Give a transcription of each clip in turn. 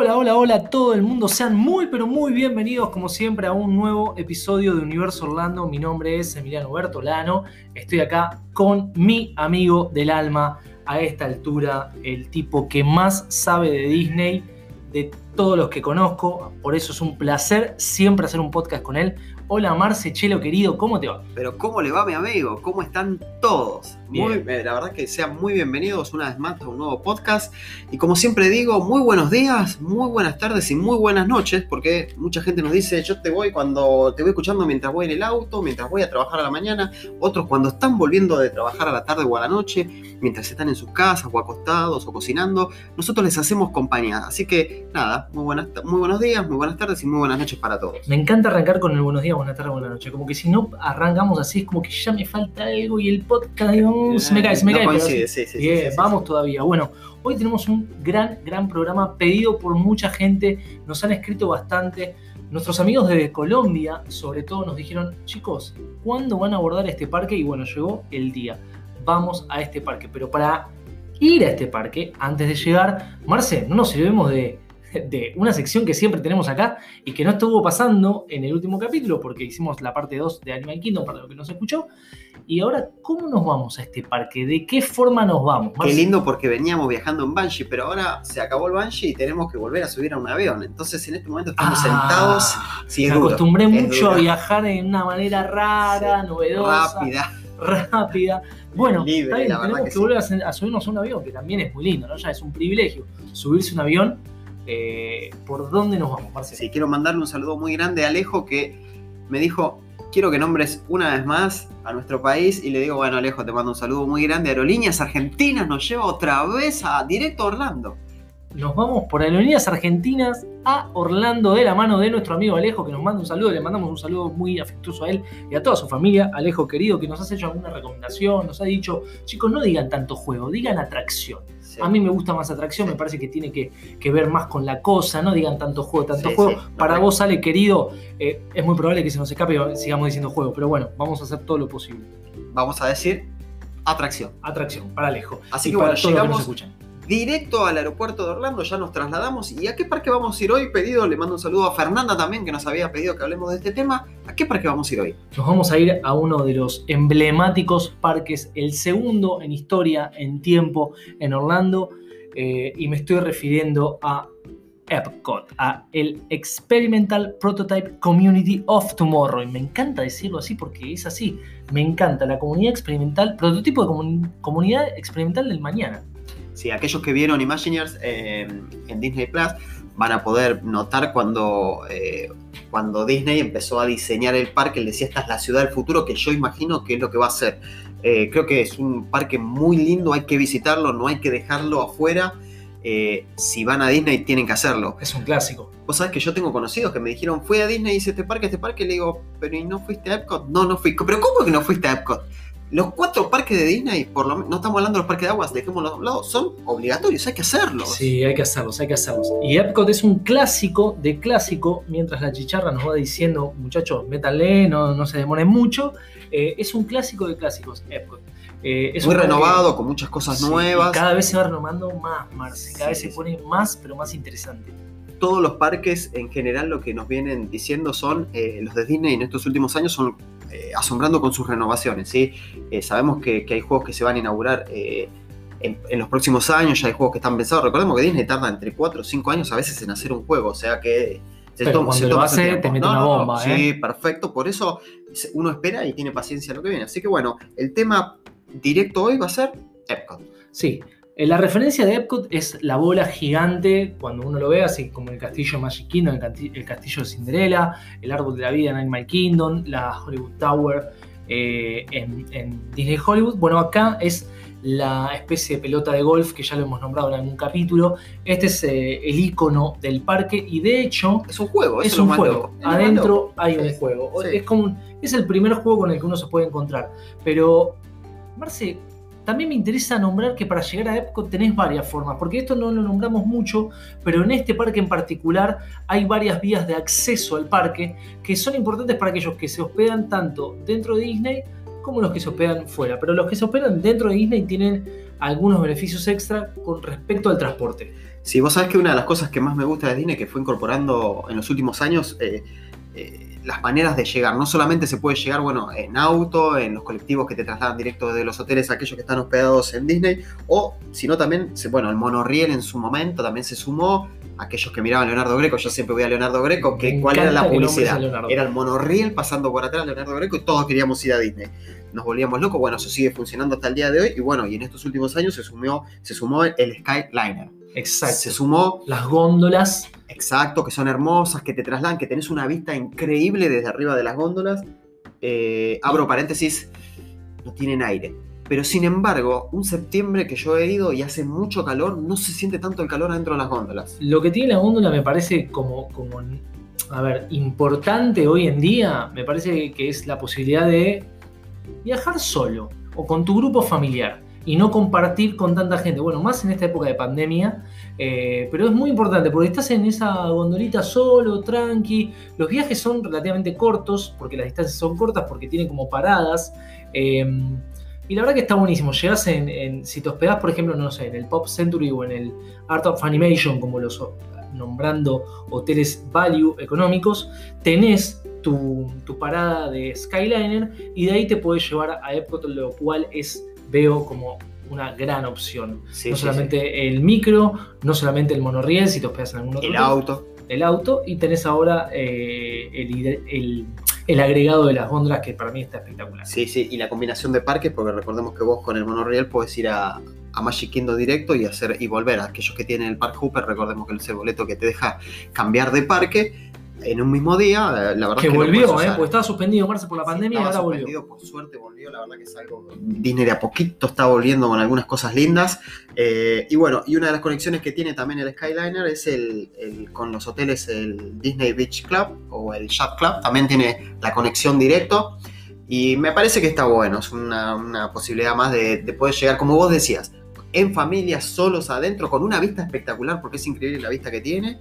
Hola, hola, hola a todo el mundo. Sean muy, pero muy bienvenidos, como siempre, a un nuevo episodio de Universo Orlando. Mi nombre es Emiliano Bertolano. Estoy acá con mi amigo del alma, a esta altura, el tipo que más sabe de Disney de todos los que conozco. Por eso es un placer siempre hacer un podcast con él. Hola Marce Chelo querido, ¿cómo te va? Pero ¿cómo le va mi amigo? ¿Cómo están todos? Muy, eh, la verdad que sean muy bienvenidos una vez más a un nuevo podcast. Y como siempre digo, muy buenos días, muy buenas tardes y muy buenas noches, porque mucha gente nos dice, yo te voy cuando te voy escuchando mientras voy en el auto, mientras voy a trabajar a la mañana, otros cuando están volviendo de trabajar a la tarde o a la noche, mientras están en sus casas o acostados o cocinando, nosotros les hacemos compañía. Así que nada, muy, buenas, muy buenos días, muy buenas tardes y muy buenas noches para todos. Me encanta arrancar con el buenos días buenas tardes, buenas noches. Como que si no arrancamos así, es como que ya me falta algo y el podcast, digamos, se me cae, se me cae. sí, sí, Bien, vamos todavía. Bueno, hoy tenemos un gran, gran programa pedido por mucha gente. Nos han escrito bastante. Nuestros amigos de Colombia, sobre todo, nos dijeron, chicos, ¿cuándo van a abordar este parque? Y bueno, llegó el día. Vamos a este parque. Pero para ir a este parque, antes de llegar, Marce, no nos sirvemos de de una sección que siempre tenemos acá y que no estuvo pasando en el último capítulo porque hicimos la parte 2 de Animal Kingdom para lo que no se escuchó. Y ahora, ¿cómo nos vamos a este parque? ¿De qué forma nos vamos? Qué lindo porque veníamos viajando en Banshee, pero ahora se acabó el Banshee y tenemos que volver a subir a un avión. Entonces, en este momento estamos ah, sentados. me acostumbré mucho a viajar de una manera rara, novedosa. Rápida. Rápida. Bueno, tenemos que, volver a, subirnos a un avión, que también es muy lindo, ¿no? Ya es un privilegio subirse a un avión eh, ¿por dónde nos vamos, Marcelo? Sí, quiero mandarle un saludo muy grande a Alejo que me dijo, quiero que nombres una vez más a nuestro país y le digo, bueno Alejo, te mando un saludo muy grande. Aerolíneas Argentinas nos lleva otra vez a directo a Orlando. Nos vamos por Aerolíneas Argentinas a Orlando de la mano de nuestro amigo Alejo que nos manda un saludo. Le mandamos un saludo muy afectuoso a él y a toda su familia. Alejo querido que nos has hecho alguna recomendación, nos ha dicho, chicos, no digan tanto juego, digan atracción. A mí me gusta más atracción, me parece que tiene que, ver más con la cosa, no digan tanto juego, tanto juego. Para vos, Ale, querido, eh, es muy probable que se nos escape y sigamos diciendo juego, pero bueno, vamos a hacer todo lo posible. Vamos a decir atracción. Atracción, para lejos. Así que bueno, llegamos, escuchan directo al aeropuerto de Orlando, ya nos trasladamos. ¿Y a qué parque vamos a ir hoy? Pedido, le mando un saludo a Fernanda también, que nos había pedido que hablemos de este tema. ¿A qué parque vamos a ir hoy? Nos vamos a ir a uno de los emblemáticos parques, el segundo en historia, en tiempo, en Orlando. Eh, y me estoy refiriendo a Epcot, a el Experimental Prototype Community of Tomorrow. Y me encanta decirlo así porque es así. Me encanta la comunidad experimental, prototipo de comunidad experimental del mañana. Sí, aquellos que vieron Imagineers eh, en Disney Plus van a poder notar cuando, eh, cuando Disney empezó a diseñar el parque, él decía, esta es la ciudad del futuro, que yo imagino que es lo que va a ser. Eh, creo que es un parque muy lindo, hay que visitarlo, no hay que dejarlo afuera. si van a Disney tienen que hacerlo. Es un clásico. Vos sabés que yo tengo conocidos que me dijeron, fui a Disney, hice este parque, este parque, y le digo, pero ¿y no fuiste a Epcot? No, no fui. ¿Pero cómo que no fuiste a Epcot? Los cuatro parques de Disney, por lo no estamos hablando de los parques de aguas, dejémoslos a un lado, son obligatorios, hay que hacerlos. Sí, hay que hacerlos, hay que hacerlos. Y Epcot es un clásico de clásico, mientras la chicharra nos va diciendo, muchachos, métanle, no, no se demoren mucho. Eh, es un clásico de clásicos, Epcot. Eh, es Muy renovado, con muchas cosas nuevas. cada vez se va renovando más, Marce. Cada vez se pone más, pero más interesante todos los parques en general lo que nos vienen diciendo son, eh, los de Disney en estos últimos años son eh, asombrando con sus renovaciones. ¿sí? Eh, sabemos que, hay juegos que se van a inaugurar en, los próximos años, ya hay juegos que están pensados. Recordemos que Disney tarda entre 4 o 5 años a veces en hacer un juego, o sea que... Se Pero toma, cuando lo hace, te mete una bomba. Sí, perfecto. Por eso uno espera y tiene paciencia a lo que viene. Así que bueno, el tema directo hoy va a ser Epcot. Sí, eh, la referencia de Epcot es la bola gigante, cuando uno lo ve, así como el castillo Magic Kingdom, el castillo de Cinderella, el árbol de la vida en Animal Kingdom, la Hollywood Tower eh, en, Disney Hollywood. Bueno, acá es la especie de pelota de golf que ya lo hemos nombrado en algún capítulo. Este es eh, el icono del parque y de hecho es un juego. Es un juego. Adentro hay un juego. Es como es el primer juego con el que uno se puede encontrar. Pero Marce, también me interesa nombrar que para llegar a Epcot tenés varias formas, porque esto no lo nombramos mucho, pero en este parque en particular hay varias vías de acceso al parque que son importantes para aquellos que se hospedan tanto dentro de Disney como los que se hospedan fuera. Pero los que se hospedan dentro de Disney tienen algunos beneficios extra con respecto al transporte. Sí, vos sabés que una de las cosas que más me gusta de Disney, que fue incorporando en los últimos años, eh, eh, las maneras de llegar. No solamente se puede llegar, bueno, en auto, en los colectivos que te trasladan directo de los hoteles a aquellos que están hospedados en Disney, o sino también, bueno, el monorriel en su momento también se sumó. Aquellos que miraban Leonardo Greco, yo siempre voy a Leonardo Greco, que, ¿cuál era la publicidad? Era el monorriel pasando por atrás Leonardo Greco y todos queríamos ir a Disney. Nos volvíamos locos, bueno, eso sigue funcionando hasta el día de hoy y bueno, y en estos últimos años se sumó, se sumó el Skyliner. Exacto. Se sumó. Las góndolas. Exacto, que son hermosas, que te trasladan, que tenés una vista increíble desde arriba de las góndolas. Eh, abro paréntesis, no tienen aire. Pero sin embargo, un septiembre que yo he ido y hace mucho calor, no se siente tanto el calor adentro de las góndolas. Lo que tiene la góndola me parece como, como, a ver, importante hoy en día, me parece que es la posibilidad de viajar solo o con tu grupo familiar y no compartir con tanta gente. Bueno, más en esta época de pandemia, eh, pero es muy importante porque estás en esa gondolita solo, tranqui. Los viajes son relativamente cortos porque las distancias son cortas porque tienen como paradas. Em, y la verdad que está buenísimo. Llegas en, si te hospedás, por ejemplo, no sé, en el Pop Century o en el Art of Animation, como los nombrando hoteles value económicos, tenés tu, tu, parada de Skyliner y de ahí te puedes llevar a Epcot, lo cual es veo como una gran opción. no solamente el micro, no solamente el monorriel, si te hospedas en algún otro. El auto. El auto, y tenés ahora eh, el, agregado de las góndolas que para mí está espectacular. Sí, sí, y la combinación de parques, porque recordemos que vos con el monorriel puedes ir a, a Magic Kingdom directo y hacer y volver. A aquellos que tienen el Park Hooper, recordemos que es el boleto que te deja cambiar de parque en un mismo día. La verdad que, volvió, ¿eh? Porque estaba suspendido marzo por la pandemia y ahora volvió. Por suerte volvió, la verdad que es algo. Disney de a poquito está volviendo con algunas cosas lindas. Eh, y bueno, y una de las conexiones que tiene también el Skyliner es el, con los hoteles, el Disney Beach Club o el Yacht Club. También tiene la conexión directo. Y me parece que está bueno, es una, posibilidad más de, de poder llegar, como vos decías, en familia, solos adentro, con una vista espectacular, porque es increíble la vista que tiene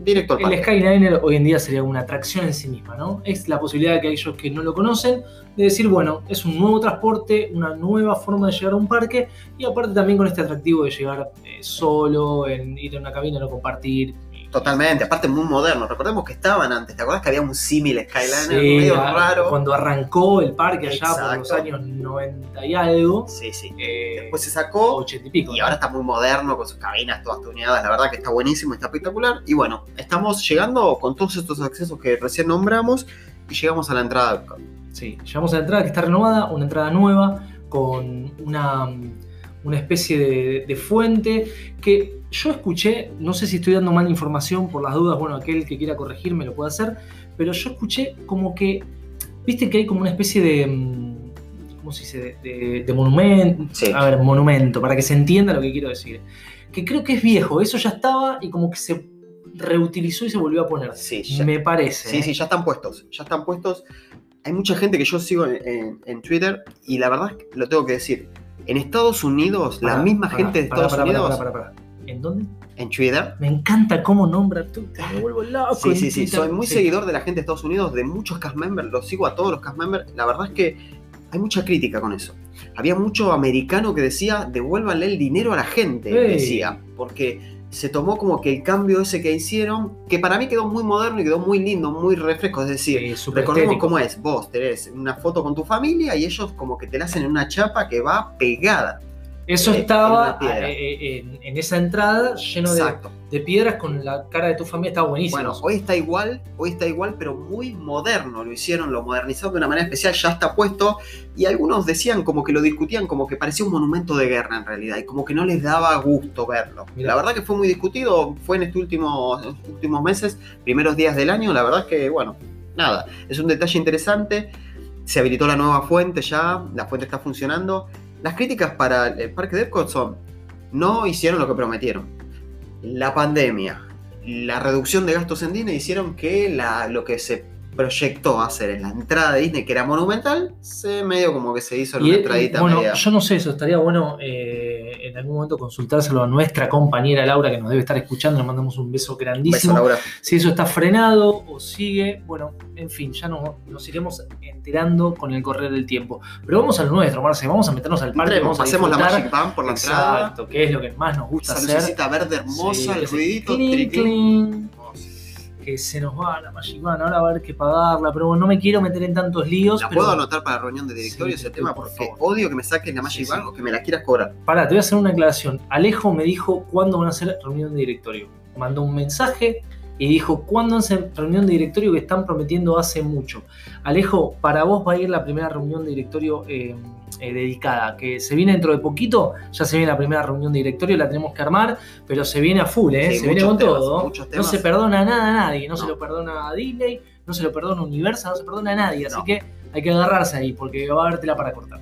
directo El Skyliner hoy en día sería una atracción en sí misma, ¿no? Es la posibilidad de que aquellos que no lo conocen, de decir, bueno, es un nuevo transporte, una nueva forma de llegar a un parque, y aparte también con este atractivo de llegar eh, solo, en ir en una cabina, no compartir, Totalmente, aparte muy moderno. Recordemos que estaban antes, ¿te acuerdas que había un símil Skyliner medio raro? Cuando arrancó el parque allá por los años 90 y algo. Sí, sí. Eh, Después se sacó. 80 y pico. Y ahora está muy moderno, con sus cabinas todas tuneadas. La verdad que está buenísimo, está espectacular. Y bueno, estamos llegando con todos estos accesos que recién nombramos y llegamos a la entrada. Sí, llegamos a la entrada que está renovada, una entrada nueva con una, una especie de, de fuente que yo escuché, no sé si estoy dando mal información por las dudas, bueno, aquel que quiera corregirme lo puede hacer, pero yo escuché como que, viste que hay como una especie de, mm, ¿cómo se dice? De, monumento, a ver, monumento, para que se entienda lo que quiero decir. Que creo que es viejo, eso ya estaba y como que se reutilizó y se volvió a poner. Sí, me parece. Sí, ¿eh? sí, ya están puestos, ya están puestos. Hay mucha gente que yo sigo en, Twitter y la verdad es que lo tengo que decir. En Estados Unidos, la misma gente de Estados Unidos ¿En dónde? En Twitter. Me encanta cómo nombra tú, me vuelvo loco. Sí, sí, sí. Soy muy seguidor de la gente de Estados Unidos, de muchos cast members, los sigo a todos los cast members. La verdad es que hay mucha crítica con eso. Había mucho americano que decía, devuélvanle el dinero a la gente, decía, porque se tomó como que el cambio ese que hicieron, que para mí quedó muy moderno y quedó muy lindo, muy refresco. Es decir, recordemos cómo es. Vos tenés una foto con tu familia y ellos como que te la hacen en una chapa que va pegada. Eso estaba eh, eh, en, esa entrada lleno de, piedras con la cara de tu familia, estaba buenísimo. Bueno, hoy está igual, hoy está igual, pero muy moderno. Lo hicieron, lo modernizaron de una manera especial, ya está puesto. Y algunos decían, como que lo discutían, como que parecía un monumento de guerra en realidad, y como que no les daba gusto verlo. La verdad que fue muy discutido, fue en estos últimos, últimos meses, primeros días del año. La verdad es que, bueno, nada, es un detalle interesante. Se habilitó la nueva fuente ya, la fuente está funcionando las críticas para el parque de Epcot son, no hicieron lo que prometieron. La pandemia, la reducción de gastos en Disney hicieron que lo que se proyectó hacer en la entrada de Disney, que era monumental, se medio como que se hizo en Y, una eh, entradita bueno, media. yo no sé, eso estaría bueno eh, en algún momento consultárselo a nuestra compañera Laura, que nos debe estar escuchando. Le mandamos un beso Beso, grandísimo. Laura. si eso está frenado o sigue, bueno, en fin, ya no, nos iremos enterando con el correr del tiempo. Pero vamos al nuestro, Marce, vamos a meternos al parque, Entremos, vamos a pasemos la. Magic Band por la entrada. Exacto, que es lo que más nos gusta Esa hacer. verde hermosa, Sí, el ruidito. clink, que se nos va la Magic Band, ahora va a haber que pagarla, pero bueno, no me quiero meter en tantos líos. ¿La pero... puedo anotar para reunión de directorio Sí, ese tema? por Porque favor. odio que me saques la Magic Sí, Band sí. o que me la quieras cobrar. Pará, te voy a hacer una aclaración. Alejo me dijo cuándo van a hacer reunión de directorio. Mandó un mensaje y dijo cuándo hacen reunión de directorio que están prometiendo hace mucho. Alejo, para vos va a ir la primera reunión de directorio eh, eh, dedicada, que se viene dentro de poquito, ya se viene la primera reunión de directorio, la tenemos que armar, pero se viene a full, ¿eh? Sí, se viene con temas, todo. No se perdona nada a nadie, no, se lo perdona a Disney, no se lo perdona a Universal, no se perdona a nadie, así No. que hay que agarrarse ahí, porque va a haber tela para cortar.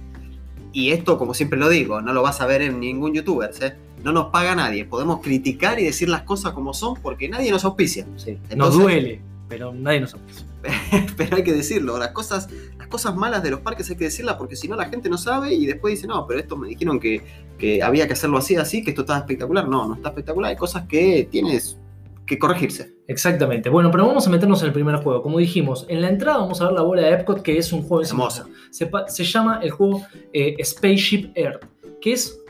Y esto, como siempre lo digo, no lo vas a ver en ningún youtuber, ¿eh? No nos paga nadie. Podemos criticar y decir las cosas como son porque nadie nos auspicia. Sí. nos duele, pero nadie nos auspicia. pero hay que decirlo. Las cosas, las cosas malas de los parques hay que decirlas porque si no la gente no sabe y después dice, no, pero esto me dijeron que, que había que hacerlo así, así, que esto estaba espectacular. No, no está espectacular. Hay cosas que tienes que corregirse. Exactamente. Bueno, pero vamos a meternos en el primer juego. Como dijimos, en la entrada vamos a ver la bola de Epcot, que es un juego mismo. Se, se llama el juego eh, Spaceship Earth, que es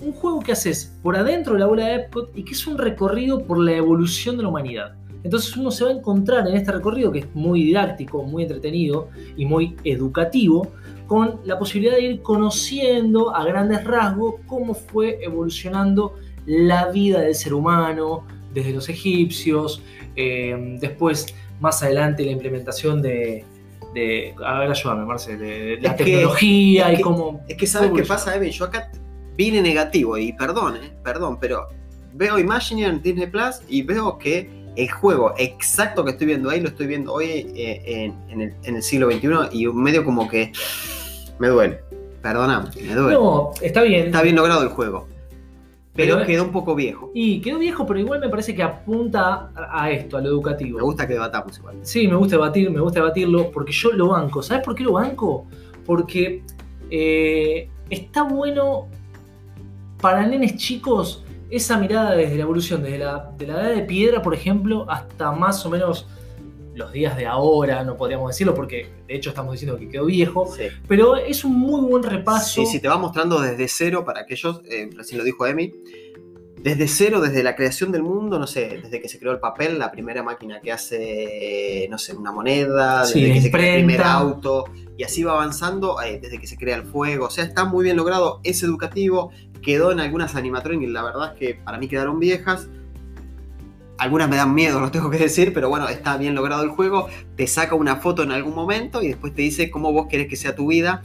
un juego que haces por adentro de la bola de Epcot y que es un recorrido por la evolución de la humanidad. Entonces uno se va a encontrar en este recorrido, que es muy didáctico, muy entretenido y muy educativo, con la posibilidad de ir conociendo a grandes rasgos cómo fue evolucionando la vida del ser humano, desde los egipcios, eh, después más adelante la implementación de, de a ver, ayúdame, Marce, de, de la que- tecnología y que- cómo... Es que sabes qué pasa, Evan. Yo acá vine negativo y perdón, eh, perdón, pero veo Imagineer en Disney Plus y veo que el juego exacto que estoy viendo ahí lo estoy viendo hoy eh, en, en el, en el siglo XXI y medio como que me duele. Perdóname, me duele. No, está bien. Está bien logrado el juego, pero, Pero- quedó un poco viejo. Y quedó viejo, pero igual me parece que apunta a a esto, a lo educativo. Me gusta que debatamos igual. Sí, me gusta debatir, me gusta debatirlo, porque yo lo banco. ¿Sabes por qué lo banco? Porque eh, está bueno para nenes chicos esa mirada desde la evolución, desde la, de la edad de piedra, por ejemplo, hasta más o menos los días de ahora, no podríamos decirlo, porque de hecho estamos diciendo que quedó viejo, Sí. pero es un muy buen repaso. Sí, sí, te va mostrando desde cero para aquellos, eh, recién lo dijo Emi, desde cero, desde la creación del mundo, no sé, desde que se creó el papel, la primera máquina que hace, no sé, una moneda, desde que se crea el primer auto, y así va avanzando eh, desde que se crea el fuego, o sea, está muy bien logrado, es educativo, quedó en algunas animatronics, la verdad es que para mí quedaron viejas, algunas me dan miedo, lo tengo que decir, pero bueno, está bien logrado el juego. Te saca una foto en algún momento y después te dice cómo vos querés que sea tu vida.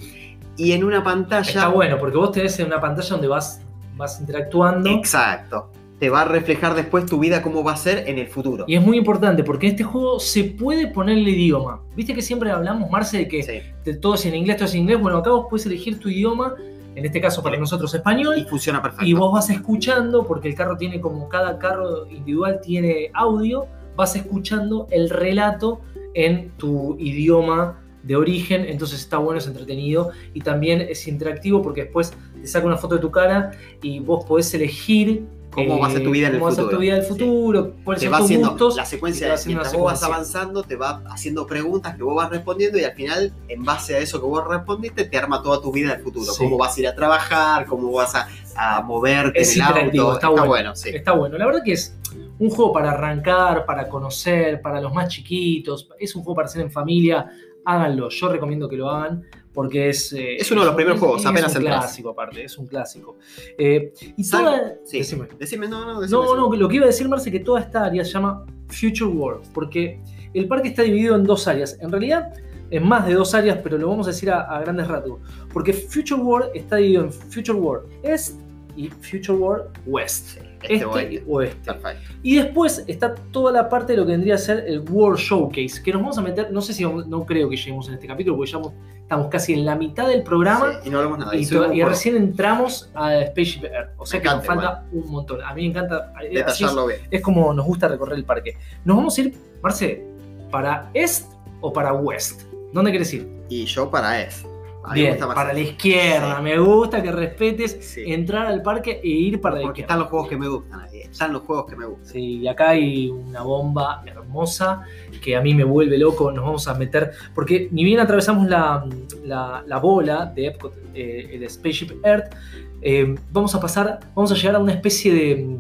Y en una pantalla. Está bueno, porque vos tenés en una pantalla donde vas, vas interactuando. Exacto. Te va a reflejar después tu vida cómo va a ser en el futuro. Y es muy importante porque en este juego se puede poner el idioma. Viste que siempre hablamos, Marce, de que Sí. todo es en inglés, todo es en inglés. Bueno, acá vos puedes elegir tu idioma, en este caso para nosotros Y español, funciona perfecto. y vos vas escuchando, porque el carro tiene como cada carro individual tiene audio, vas escuchando el relato en tu idioma de origen, entonces está bueno, es entretenido y también es interactivo porque después te saca una foto de tu cara y vos podés elegir Cómo va a ser tu vida en el cómo va a ser futuro. tu vida del Sí. futuro, cuáles te va haciendo gustos. la secuencia, va haciendo mientras vos vas avanzando, te va haciendo preguntas que vos vas respondiendo y al final, en base a eso que vos respondiste, te arma toda tu vida del futuro. Sí. Cómo vas a ir a trabajar, cómo vas a, a moverte Es en el auto. está bueno. sí. Está bueno. La verdad que es un juego para arrancar, para conocer, para los más chiquitos. Es un juego para hacer en familia. Háganlo. Yo recomiendo que lo hagan porque es. eh, Es uno de los primeros juegos, es apenas un entras. clásico, aparte. Es un clásico. Eh, y toda. Sí. Decime. Decime, no, no, decime. No, no, que lo que iba a decir, Marce, que toda esta área se llama Future World, porque el parque está dividido en dos áreas. En realidad, en más de dos áreas, pero lo vamos a decir a, a grandes rasgos. Porque Future World está dividido en Future World Est y Future World West. Este Este y oeste. Perfecto. Y después está toda la parte de lo que vendría a ser el World Showcase, que nos vamos a meter, no sé si vamos- no creo que lleguemos en este capítulo, porque ya estamos casi en la mitad del programa. Sí, y no hablamos nada. Y, Y y recién entramos a Spaceship Earth. O sea Me que nos falta un montón. A mí me encanta. detallarlo bien. es como nos gusta recorrer el parque. Nos vamos a ir, Marce, para Est o para West? ¿Dónde quieres ir? Y yo para Est. Bien, para la izquierda. Me gusta que respetes Sí. entrar al parque e ir para la Porque izquierda. están los juegos que me gustan ahí. Están los juegos que me gustan. Sí, y acá hay una bomba hermosa que a mí me vuelve loco. Nos vamos a meter. Porque ni bien atravesamos la, la- la bola de Epcot, eh, el Spaceship Earth, eh, vamos a pasar, vamos a llegar a una especie de,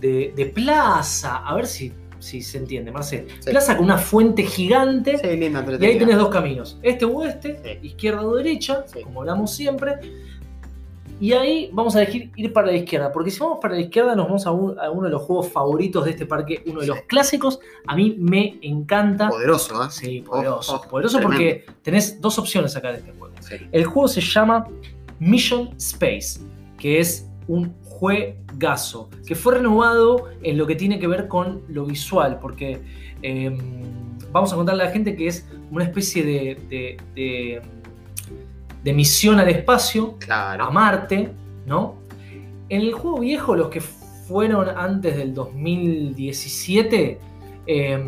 de- de plaza. A ver si, si se entiende, Marce. Sí. Plaza con una fuente gigante. Sí, linda, Y ahí tenés dos caminos, este o este, Sí. izquierda o derecha, como hablamos siempre. Y ahí vamos a elegir ir para la izquierda, porque si vamos para la izquierda nos vamos a, un- a uno de los juegos favoritos de este parque, uno de los clásicos. A mí me encanta. Poderoso, ¿eh? Sí, poderoso. Poderoso tremendo. porque tenés dos opciones acá de este juego. El juego se llama Mission Space, que es un juegazo, que fue renovado en lo que tiene que ver con lo visual, porque eh, vamos a contarle a la gente que es una especie de, de- de- de misión al espacio, a. Marte, ¿no? En el juego viejo, los que fueron antes del 2017, eh,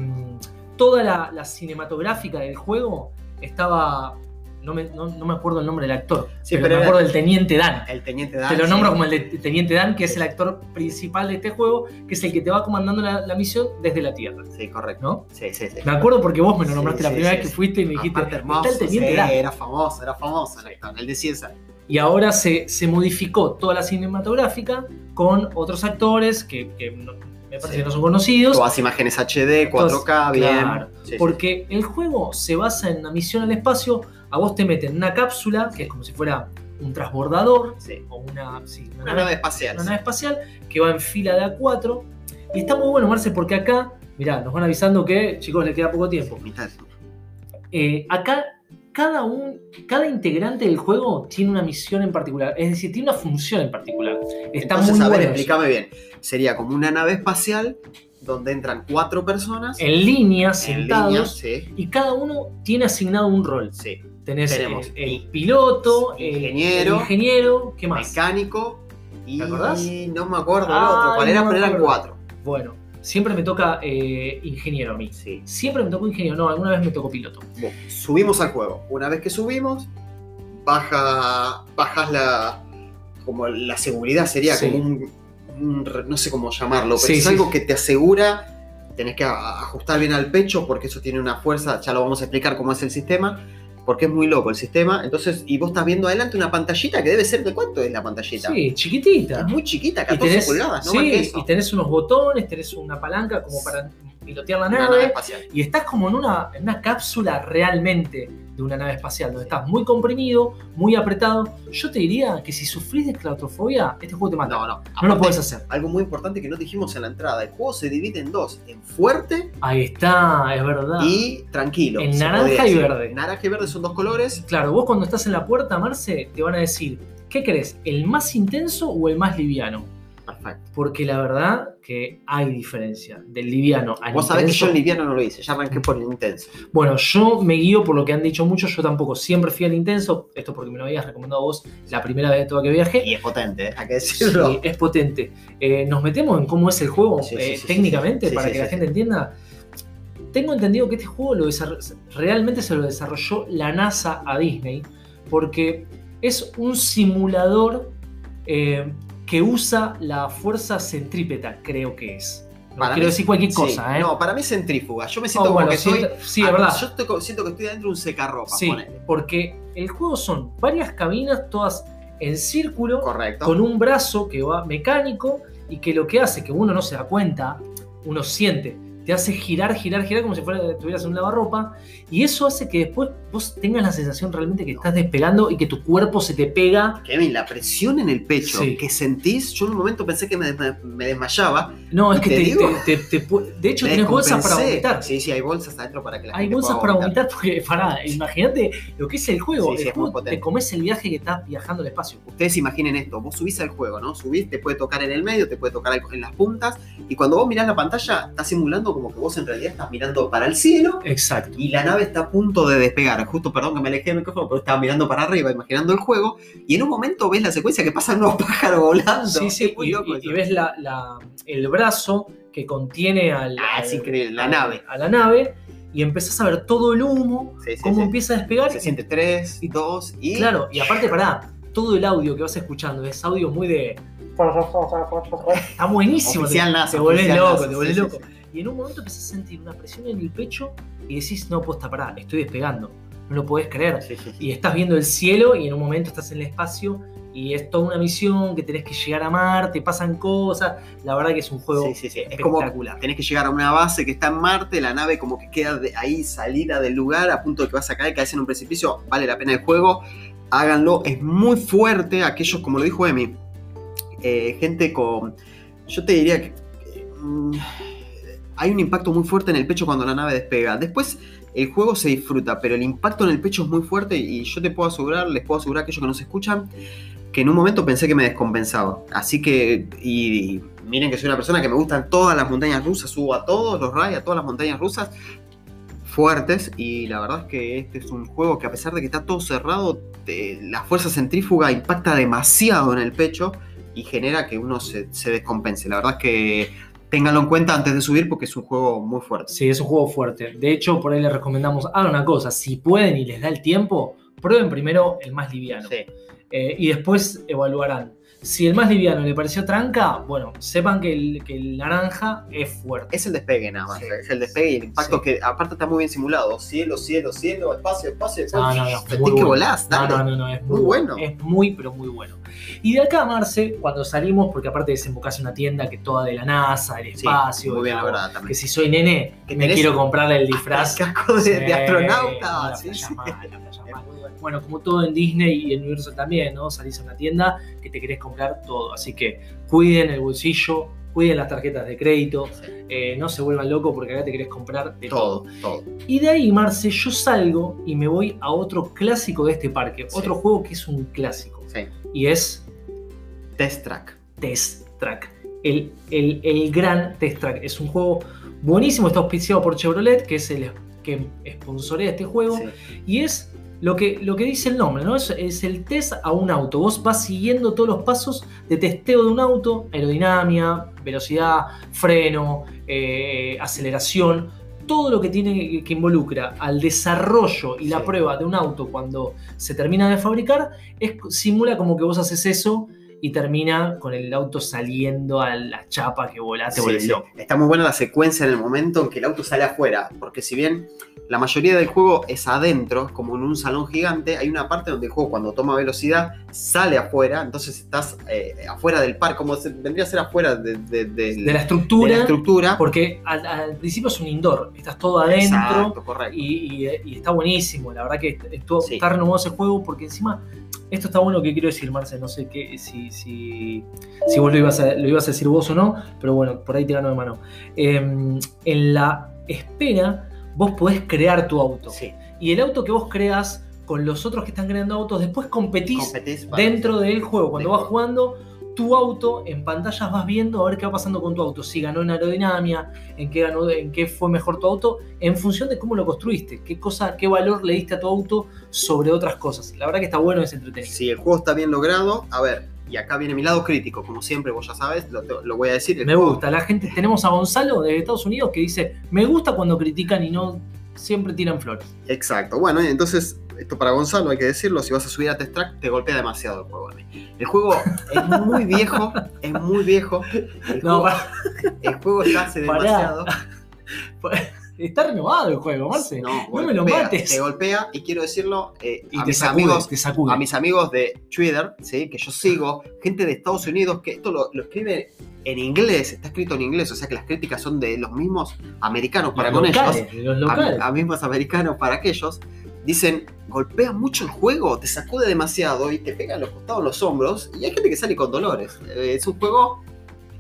toda la, la cinematográfica del juego estaba. No me, no- no me acuerdo el nombre del actor, Sí, pero, pero me acuerdo del Teniente Dan. El Teniente Dan. Te lo sí. nombro como el de Teniente Dan, que es el actor principal de este juego, que es el que te va comandando la, la misión desde la Tierra, Sí, correcto. ¿no? Sí, sí, sí. Me acuerdo porque vos me lo Sí, nombraste la primera vez que fuiste y me dijiste, hermoso, está el Teniente Dan. era famoso, era famoso el actor, el de César. Y ahora se, se modificó toda la cinematográfica con otros actores que, que no- me parece que no son conocidos. Todas imágenes HD, 4K, bien. claro, Sí, sí. Porque el juego se basa en una misión al espacio, a vos te meten en una cápsula, que es como si fuera un transbordador Sí. o una, sí, una Una nave, nave espacial. una nave espacial que va en fila de A4. Y está muy bueno, Marce, porque acá, mirá, nos van avisando que, chicos, le queda poco tiempo. Eh, acá cada, un, cada integrante del juego tiene una misión en particular, es decir, tiene una función en particular. Está Entonces, muy a ver, bueno. explícame bien. Sería como una nave espacial donde entran cuatro personas En línea, en sentados, línea. Sí, y cada uno tiene asignado un rol. sí. Tenés Tenemos el, el piloto, el- ingeniero, el ingeniero, ¿qué más? Mecánico y ¿Te acordás? no me acuerdo el otro. ¿Cuál era? no me Pero eran cuatro. Bueno, siempre me toca eh, ingeniero a mí. Sí. Siempre me tocó ingeniero, no, alguna vez me tocó piloto. Bueno, subimos al juego. Una vez que subimos, baja, bajas la como la seguridad sería Sí. como un, no sé cómo llamarlo, pero Sí, es algo que te asegura, tenés que ajustar bien al pecho porque eso tiene una fuerza, ya lo vamos a explicar cómo es el sistema, porque es muy loco el sistema. Entonces, y vos estás viendo adelante una pantallita que debe ser de cuánto es la pantallita. Sí, chiquitita. Es muy chiquita, Y 14 tenés, pulgadas, no sí, más que eso. y tenés unos botones, tenés una palanca como para pilotear la nave. nave espacial. y estás como en una, en una cápsula realmente de una nave espacial, donde estás muy comprimido, muy apretado. Yo te diría que si sufrís de claustrofobia, este juego te mata. No, no. No lo podés hacer. Algo muy importante que no dijimos en la entrada, el juego se divide en dos, en fuerte Ahí está, es verdad. y tranquilo. En naranja y verde. Naranja y verde son dos colores. Claro, vos cuando estás en la puerta, Marce, te van a decir, ¿qué querés? ¿El más intenso o el más liviano? Perfecto. Porque la verdad que hay diferencia del liviano al Vos sabés que yo el liviano no lo hice, ya arranqué por el intenso. Bueno, yo me guío por lo que han dicho muchos, yo tampoco siempre fui al intenso, esto porque me lo habías recomendado vos la primera vez toda que viajé. Y es potente, ¿eh? hay que Sí, decirlo. es potente. Eh, nos metemos en cómo es el juego Sí, sí, eh, sí, sí, técnicamente sí. para Sí, que sí, la sí, gente sí. entienda. Tengo entendido que este juego lo realmente se lo desarrolló la NASA a Disney porque es un simulador eh, que usa la fuerza centrípeta, creo que es. No Para quiero mí- decir cualquier Sí, cosa, ¿eh? No, para mí es centrífuga. Yo me Oh, siento como bueno, que sí, estoy. sí, es verdad. Yo estoy siento que estoy dentro de un secarropa. Sí, ponele. porque el juego son varias cabinas, todas en círculo, Correcto. con un brazo que va mecánico y que lo que hace, que uno no se da cuenta, uno siente, te hace girar, girar, girar como si fuera, estuvieras en un lavarropa y eso hace que después vos tengas la sensación realmente que estás despegando y que tu cuerpo se te pega. Kevin, la presión en el pecho Sí. que sentís, yo en un momento pensé que me, desmayaba. No, es que ¿Te te, digo? te- te- te pu- de hecho tenés bolsas para vomitar. Sí, sí, hay bolsas adentro para que la Hay gente bolsas pueda para vomitar porque, pará, imagínate lo que es el juego. Sí, el juego te comes el viaje que estás viajando al espacio. Ustedes imaginen esto, vos subís al juego, ¿no? Subís, te puede tocar en el medio, te puede tocar en las puntas, y cuando vos mirás la pantalla, estás simulando como que vos en realidad estás mirando para el cielo Exacto. y la nave está a punto de despegar. Justo, perdón que me alejé del micrófono, pero estaba mirando para arriba, imaginando el juego, y en un momento ves la secuencia que pasan unos pájaros volando. Sí, sí, y, loco y- eso. y ves la- la- el brazo que contiene al, Ah, al- es increíble, la al- nave. A la nave. y empezás a ver todo el humo, Sí, sí, cómo sí. empieza a despegar. Se siente 3, 2 y. Claro, y aparte, pará, todo el audio que vas escuchando es audio muy de. Está buenísimo. Oficial te, NASA, te volvés loco, NASA, te volvés sí, sí, loco. Y en un momento empezás a sentir una presión en el pecho y decís, no, posta, pará, estoy despegando. No lo podés creer. Sí, sí, sí. Y estás viendo el cielo y en un momento estás en el espacio y es toda una misión que tenés que llegar a Marte, pasan cosas. La verdad que es un juego sí. Es como espectacular. tenés que llegar a una base que está en Marte, la nave como que queda de ahí salida del lugar a punto de que vas a caer, caes en un precipicio, vale la pena el juego, háganlo, es muy fuerte, aquellos, como lo dijo Emi, eh, gente con, yo te diría que eh, hay un impacto muy fuerte en el pecho cuando la nave despega, después el juego se disfruta, pero el impacto en el pecho es muy fuerte y yo te puedo asegurar, les puedo asegurar a aquellos que nos escuchan, que en un momento pensé que me descompensaba. Así que, y, miren que soy una persona que me gustan todas las montañas rusas, subo a todos los rayos, a todas las montañas rusas fuertes y la verdad es que este es un juego que a pesar de que está todo cerrado, la fuerza centrífuga impacta demasiado en el pecho y genera que uno se, se descompense. La verdad es que ténganlo en cuenta antes de subir porque es un juego muy fuerte. Sí, es un juego fuerte. De hecho, por ahí les recomendamos, hagan una cosa, si pueden y les da el tiempo, prueben primero el más liviano. Sí. Eh, y después evaluarán. Si el más liviano le pareció tranca, bueno, sepan que el, que el naranja es fuerte. Es el despegue nada más, Sí. es el despegue y el impacto Sí. que aparte está muy bien simulado. Cielo, cielo, cielo, espacio, espacio, espacio. No, no, no, que bueno. volás, dale. no, no, no, es muy, Muy bueno. Es muy, pero muy bueno. Y de acá, Marce, cuando salimos, porque aparte desembocás en una tienda que toda de la NASA, el Sí, espacio, muy bien la- que también. si soy nene, Que me quiero comprarle el disfraz. El casco de, astronauta. la sí, playa la playa bueno. Como todo en Disney y en Universal también, ¿no? Salís a una tienda que te querés comprar todo. Así que cuiden el bolsillo, cuiden las tarjetas de crédito, eh, no se vuelvan locos porque acá te querés comprar de todo. Todo, todo. Y de ahí, Marce, yo salgo y me voy a otro clásico de este parque. Sí. Otro juego que es un clásico. Sí. Y es Test Track. Test Track. El, el- el gran Test Track. Es un juego buenísimo, está auspiciado por Chevrolet, que es el que sponsorea este juego. Sí. Y es lo que, lo que dice el nombre, ¿no? Es, es el test a un auto. Vos vas siguiendo todos los pasos de testeo de un auto, aerodinámica, velocidad, freno, eh, aceleración, todo lo que tiene que involucra al desarrollo y la Sí. prueba de un auto cuando se termina de fabricar, es, simula como que vos haces eso y termina con el auto saliendo a la chapa que volaste Sí, por el sí. loco. Está muy buena la secuencia en el momento en que el auto sale afuera, porque si bien la mayoría del juego es adentro, como en un salón gigante, hay una parte donde el juego cuando toma velocidad sale afuera, entonces estás eh, afuera del parque, como se- vendría a ser afuera de, de- la estructura, la estructura. porque al, al principio es un indoor, estás todo adentro. Exacto, correcto. Y, y- y está buenísimo, la verdad que Sí. está renovado ese juego porque encima, esto está bueno que quiero decir, Marce, no sé qué, si, si, si vos lo ibas, a, lo ibas a decir vos o no, pero bueno, por ahí te gano de mano. Eh, en la espera, vos podés crear tu auto. Sí, Y el auto que vos creas con los otros que están creando autos, después competís dentro del juego. Cuando vas juego. jugando, tu auto en pantallas vas viendo a ver qué va pasando con tu auto. Si ganó en aerodinámica, en qué ganó, en qué fue mejor tu auto, en función de cómo lo construiste, qué cosa, qué valor le diste a tu auto sobre otras cosas. La verdad que está bueno, es entretenido. Si el juego está bien logrado, a ver, y acá viene mi lado crítico, como siempre, vos ya sabes, lo, lo voy a decir. el Me juego- gusta. La gente, tenemos a Gonzalo de Estados Unidos que dice, me gusta cuando critican y no siempre tiran flores. Exacto. Bueno, y entonces, esto para Gonzalo hay que decirlo, si vas a subir a Test Track, te golpea demasiado el juego. El juego es muy viejo, es muy viejo. El, No, juego, el juego hace Pará. está renovado el juego, Marce. No, No me lo mates. Te golpea y quiero decirlo eh, Y a te mis sacude, amigos. te. A mis amigos de Twitter, ¿sí? que yo sigo, gente de Estados Unidos, que esto lo, lo escribe en inglés, está escrito en inglés, o sea que las críticas son de los mismos americanos para Los con locales, ellos. los a, locales. a mismos americanos para aquellos, dicen, golpea mucho el juego, te sacude demasiado y te pega en los costados, en los hombros, y hay gente que sale con dolores. Eh, es un juego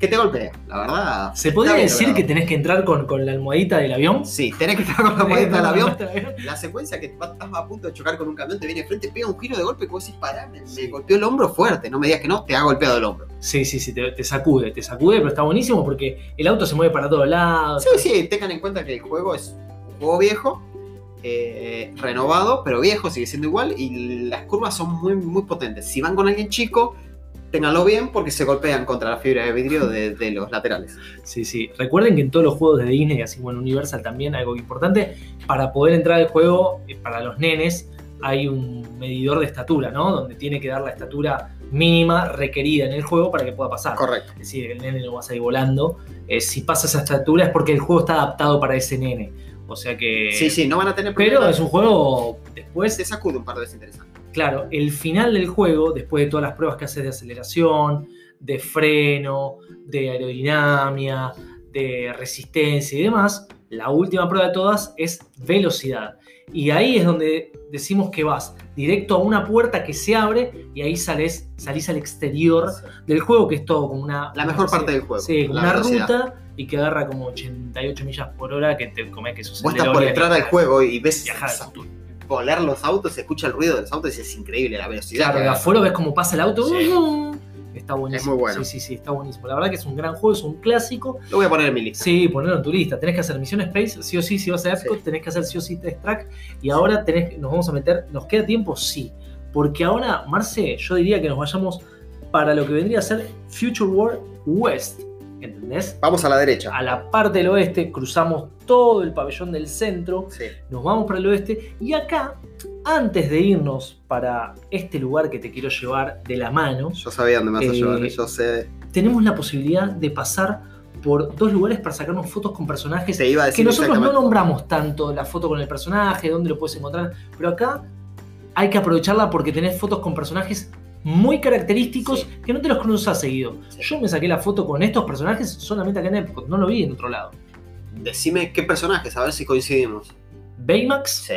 que te golpea, la verdad. ¿Se podría decir logrado. que tenés que entrar con, con la almohadita del avión? Sí, tenés que estar con la moneda del avión. La secuencia que estás a punto de chocar con un camión, te viene frente, pega un giro de golpe, que vos decís, pará, me, me golpeó el hombro fuerte. No me digas que no, te ha golpeado el hombro. Sí, sí, sí, te, te sacude, te sacude, pero está buenísimo porque el auto se mueve para todos lados. Sí, sí, tengan en cuenta que el juego es un juego viejo, eh, renovado, pero viejo, sigue siendo igual, y las curvas son muy, muy potentes. Si van con alguien chico, ténganlo bien porque se golpean contra la fibra de vidrio de, de los laterales. Sí, sí. Recuerden que en todos los juegos de Disney, así como en Universal también, algo importante, para poder entrar al juego, eh, para los nenes, hay un medidor de estatura, ¿no? Donde tiene que dar la estatura mínima requerida en el juego para que pueda pasar. Correcto. Es decir, el nene no va a salir volando. Eh, si pasa esa estatura es porque el juego está adaptado para ese nene. O sea que. Sí, sí, no van a tener Pero problemas. es un juego después. Se sacude un par de veces interesante. Claro, el final del juego, después de todas las pruebas que haces de aceleración, de freno, de aerodinámica, de resistencia y demás, la última prueba de todas es velocidad. Y ahí es donde decimos que vas directo a una puerta que se abre y ahí sales, salís al exterior del juego, que es todo como una. La mejor no sé, parte del juego, Sí, la una velocidad. ruta y que agarra como 88 millas por hora que te come que eso Vos estás por entrar al juego y ves Viajar. Volar los autos, se escucha el ruido de los autos y es increíble la velocidad. Claro, de afuera ves cómo pasa el auto. Sí. Está buenísimo. Es muy bueno. Sí, sí, sí, está buenísimo. La verdad que es un gran juego, es un clásico. Lo voy a poner en mi lista. Sí, ponerlo en tu lista. Tenés que hacer Misión Space, sí o sí, si vas a Epcot, Sí. tenés que hacer sí o sí Test Track. Y ahora tenés, nos vamos a meter, ¿nos queda tiempo? Sí. Porque ahora, Marce, yo diría que nos vayamos para lo que vendría a ser Future World West. ¿Entendés? Vamos a la derecha. A la parte del oeste, cruzamos todo el pabellón del centro, Sí. nos vamos para el oeste y acá, antes de irnos para este lugar que te quiero llevar de la mano, Yo sabía dónde me vas a Eh, llevar. Yo sé. tenemos la posibilidad de pasar por dos lugares para sacarnos fotos con personajes Te iba a que nosotros no nombramos tanto la foto con el personaje, dónde lo puedes encontrar, pero acá hay que aprovecharla porque tenés fotos con personajes muy característicos Sí. que no te los cruzas seguido. Sí. Yo me saqué la foto con estos personajes solamente acá en Epcot, no lo vi en otro lado. Decime qué personajes, a ver si coincidimos. Baymax, Sí.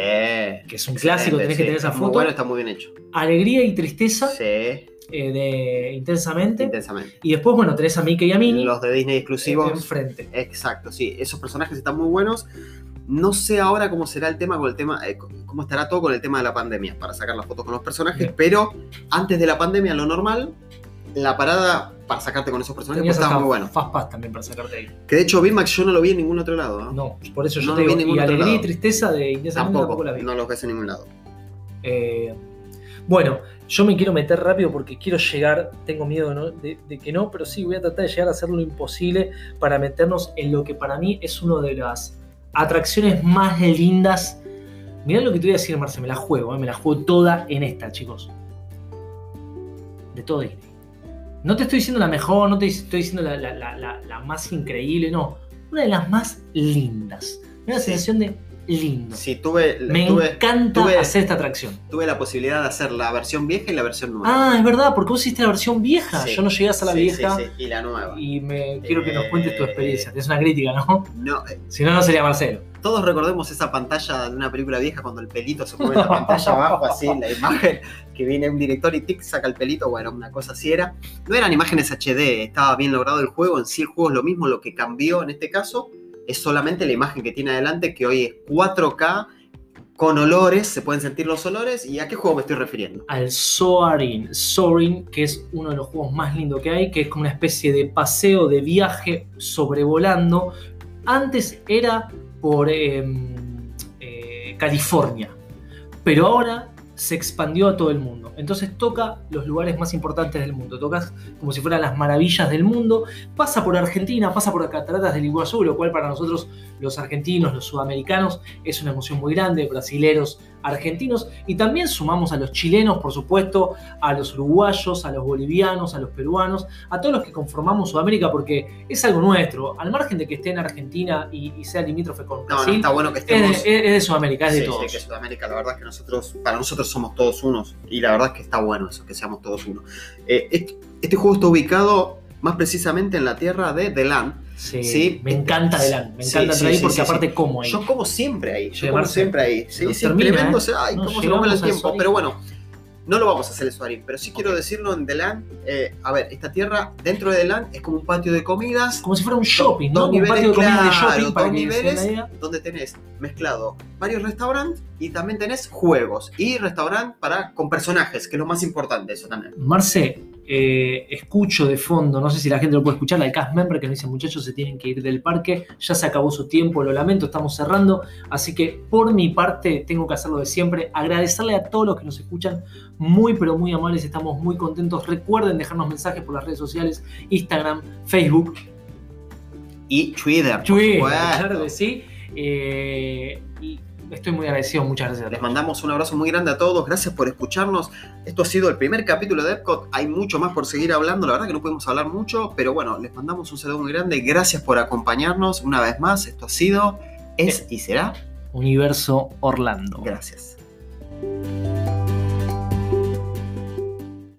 que es un clásico, tenés que tener esa Muy foto. bueno, está muy bien hecho. Alegría y tristeza Sí, eh, de Intensamente. intensamente. Y después, bueno, tenés a Mickey y a Minnie Los de Disney eh, exclusivos. enfrente. Exacto, sí. Esos personajes están muy buenos. No sé ahora cómo será el tema con el tema, eh, cómo estará todo con el tema de la pandemia para sacar las fotos con los personajes, Bien. pero antes de la pandemia, lo normal, la parada para sacarte con esos personajes pues, estaba muy bueno. Fastpass también para sacarte ahí. Que de hecho, Bimax yo no lo vi en ningún otro lado. ¿no? No, por eso yo No te lo vi en ningún Y otro Alegría y lado. Tristeza de Intensamente tampoco, tampoco la vi. no los ves en ningún lado. Eh, bueno, yo me quiero meter rápido porque quiero llegar, tengo miedo ¿no? de, de que no, pero sí voy a tratar de llegar a hacer lo imposible para meternos en lo que para mí es una de las atracciones más lindas. Mirá lo que te voy a decir, Marce, me la juego, ¿eh? me la juego toda en esta, chicos. De todo Disney. No te estoy diciendo la mejor, no te estoy diciendo la, la- la- la- la más increíble, no. Una de las más lindas. Me da la Sí. sensación de lindo. Sí, tuve, Me tuve, encanta tuve- hacer esta atracción. tuve la posibilidad de hacer la versión vieja y la versión nueva. Ah, es verdad, porque vos hiciste la versión vieja. Sí. Yo no llegué hasta la Sí, vieja. sí, sí, Y la nueva. Y me quiero que nos cuentes tu Eh, experiencia. Es una crítica, ¿no? No, eh, Si no, no sería Marcelo. todos recordemos esa pantalla de una película vieja cuando el pelito se mueve en la pantalla abajo, así, la imagen que viene un director y tic, saca el pelito, bueno, una cosa así era. No eran imágenes HD, estaba bien logrado el juego, en sí el juego es lo mismo, lo que cambió en este caso es solamente la imagen que tiene adelante, que hoy es 4K, con olores, se pueden sentir los olores, ¿y a qué juego me estoy refiriendo? Al Soarin. Soarin, que es uno de los juegos más lindos que hay, que es como una especie de paseo, de viaje sobrevolando. Antes era por em, eh, California, pero ahora se expandió a todo el mundo. Entonces toca los lugares más importantes del mundo. Tocas como si fueran las maravillas del mundo. Pasa por Argentina, pasa por cataratas del Iguazú, lo cual para nosotros los argentinos, los sudamericanos, es una emoción muy grande, brasileros, argentinos, y también sumamos a los chilenos, por supuesto, a los uruguayos, a los bolivianos, a los peruanos, a todos los que conformamos Sudamérica, porque es algo nuestro, al margen de que esté en Argentina y, y sea limítrofe con No, no, Brasil, está bueno que es, estemos... de, es de Sudamérica, es de todos. sí, que Sudamérica, la verdad es que nosotros, para nosotros somos todos unos. Y la verdad es que está bueno eso, que seamos todos uno. Eh, este, este juego está ubicado más precisamente en la tierra de The Land. Sí, Sí, me encanta Delan, me sí, encanta sí, ahí porque aparte como ahí. Yo como siempre ahí, yo como siempre ahí. Sí, sí, tremendo, ¿eh? ay, No cómo se va el tiempo. Pero bueno, no lo vamos a hacer el Suarín, pero sí quiero decirlo en The Land. eh, a ver, esta tierra dentro de The Land es como un patio de comidas como si fuera un shopping, ¿no? dos Como un patio de niveles, comida de claro, shopping para dos niveles. donde tenés mezclado varios restaurantes y también tenés juegos y restaurante para con personajes, que es lo más importante eso también. Marce, eh, escucho de fondo, no sé si la gente lo puede escuchar, la cast member que nos dice muchachos se tienen que ir del parque, ya se acabó su tiempo, lo lamento, estamos cerrando, así que por mi parte tengo que hacerlo de siempre, agradecerle a todos los que nos escuchan, muy pero muy amables, estamos muy contentos, recuerden dejarnos mensajes por las redes sociales, Instagram, Facebook y Twitter. Twitter, claro sí. Eh, estoy muy agradecido, muchas gracias. Les mandamos un abrazo muy grande a todos, gracias por escucharnos. Esto ha sido el primer capítulo de Epcot, hay mucho más por seguir hablando, la verdad que no podemos hablar mucho, pero bueno, les mandamos un saludo muy grande, gracias por acompañarnos una vez más, esto ha sido, es y será Universo Orlando. Gracias.